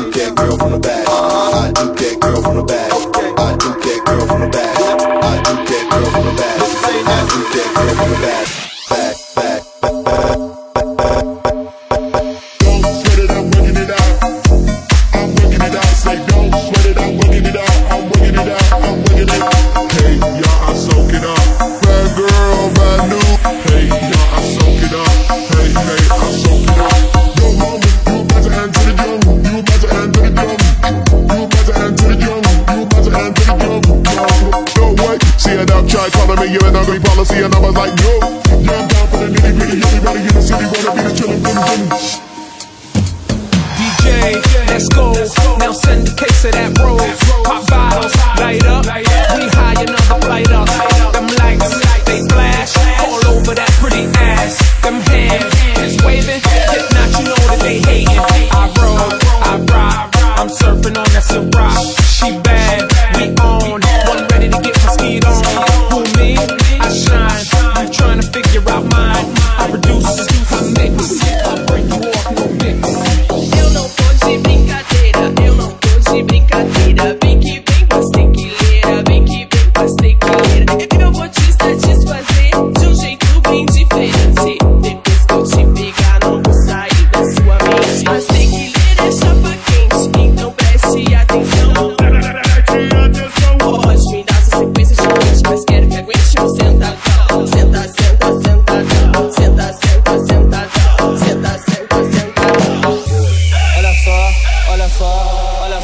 Look at girl from the back.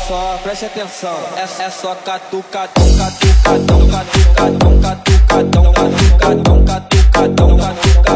só, preste atenção, é, é só catuca, catuca, catuca, catuca, catuca, catuca, catuca, catuca, catuca, catuca, catuca,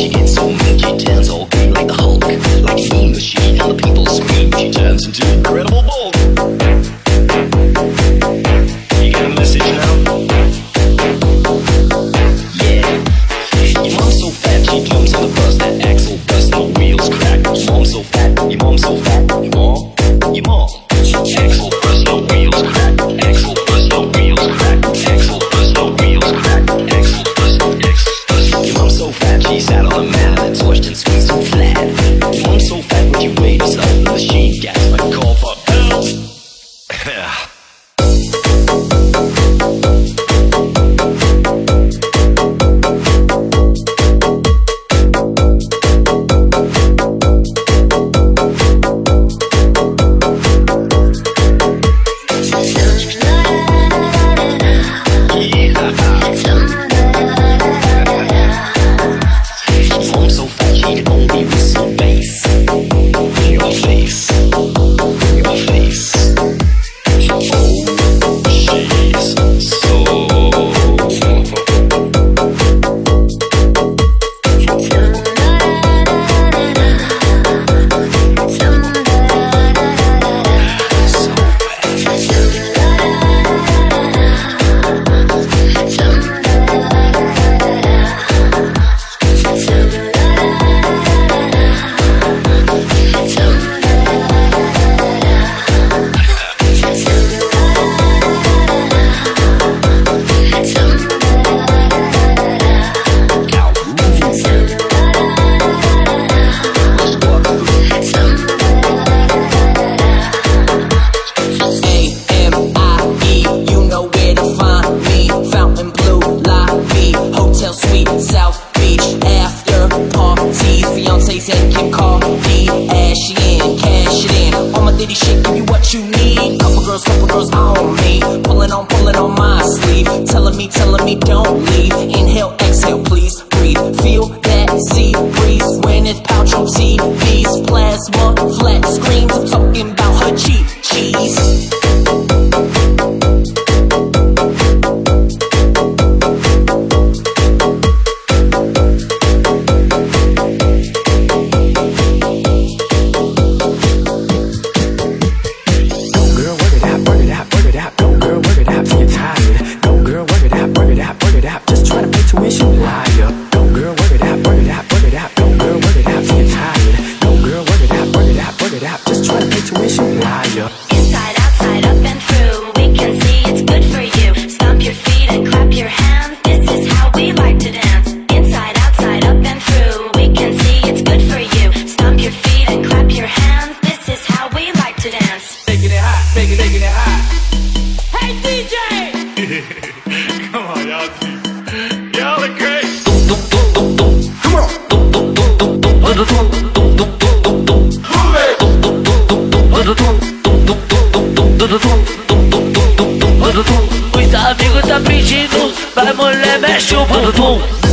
you. bumbum, os amigos tá pedindo, vai mulher mexe o bumbum.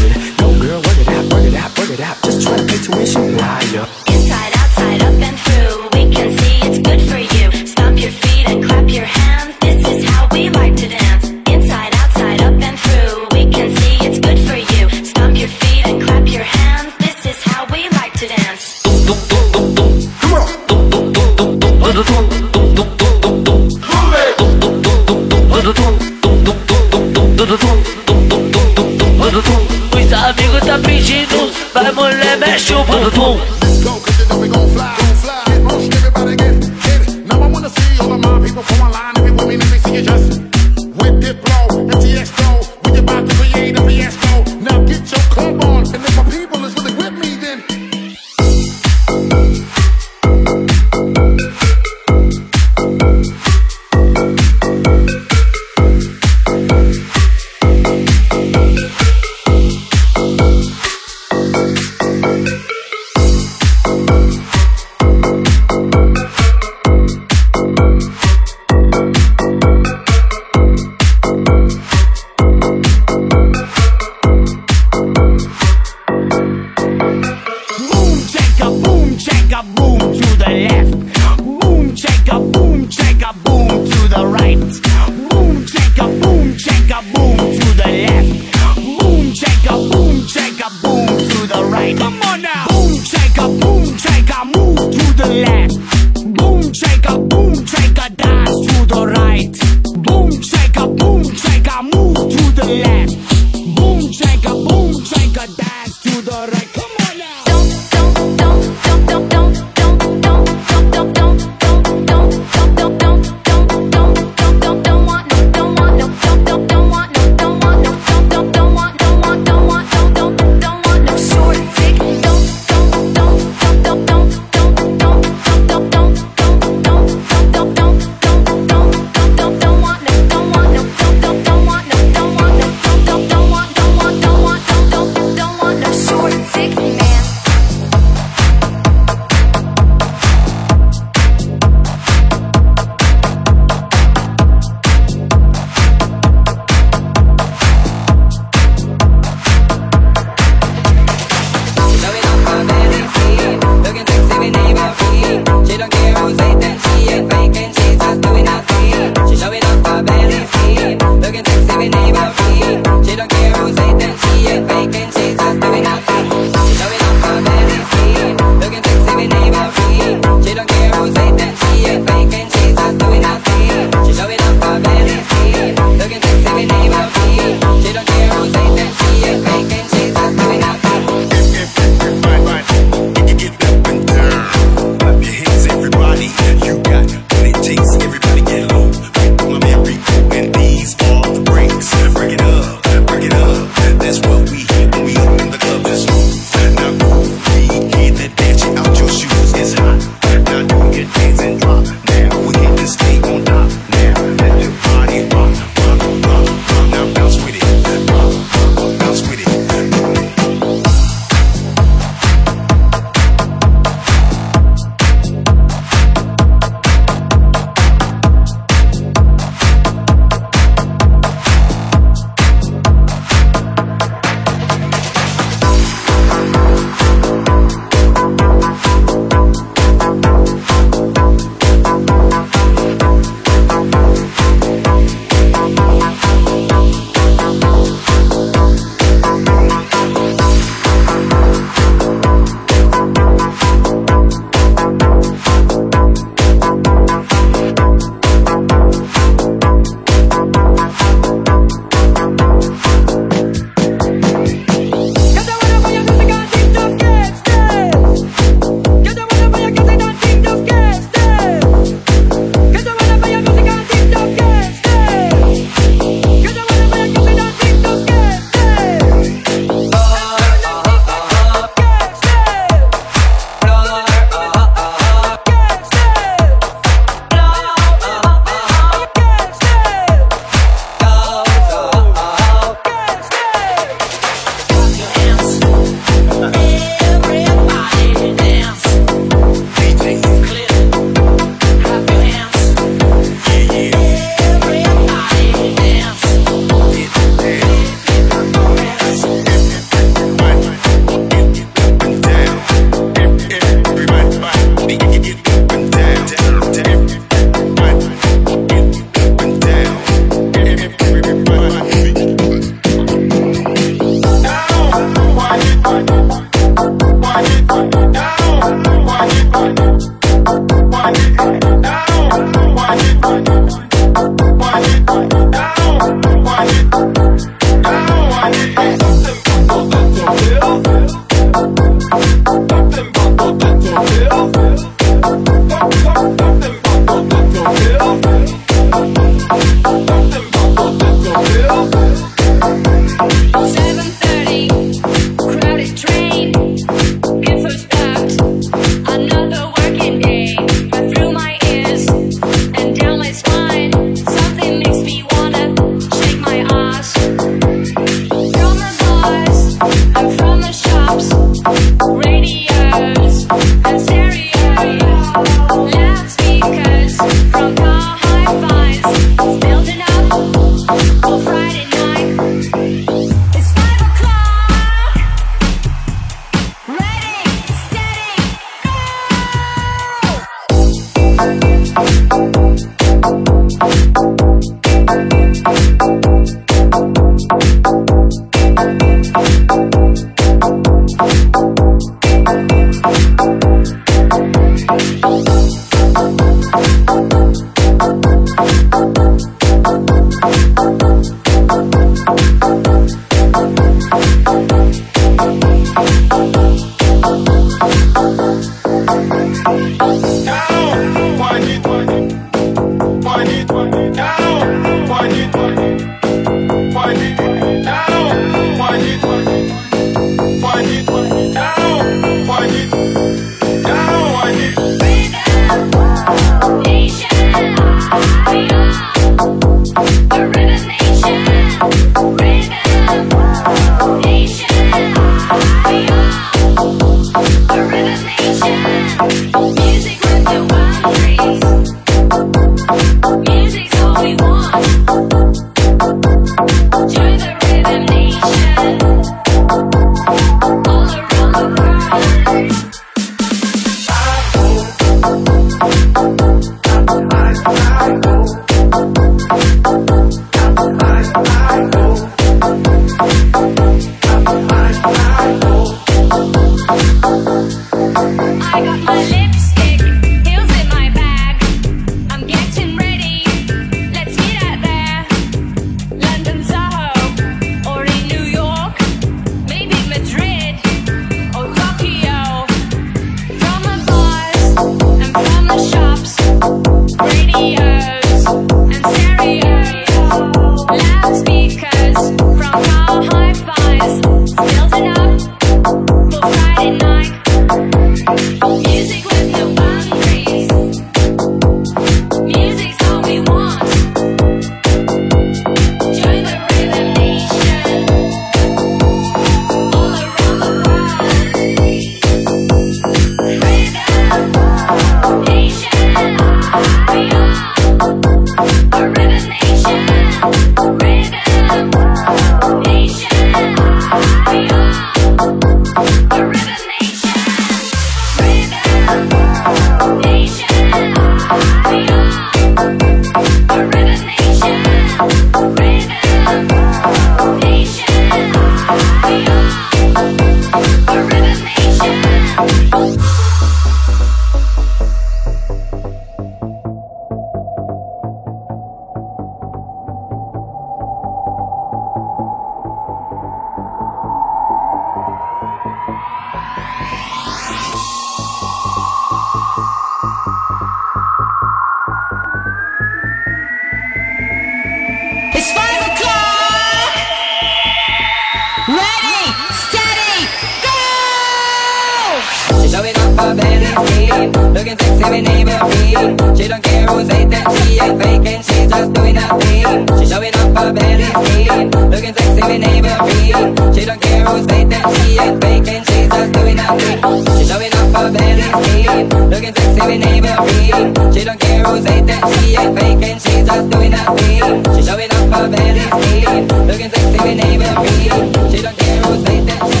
Hating, she ain't faking, she just doing her thing. She showing off her belly skin. Looking sexy with neighborhood. She don't care who's hating, she ain't faking, she just doing her thing. She showing off her belly skin. Looking sexy with neighborhood. She don't care who's hating, she ain't faking, she just doing her thing. She showing off her belly skin. Looking sexy with neighborhood. She don't care who's hating, she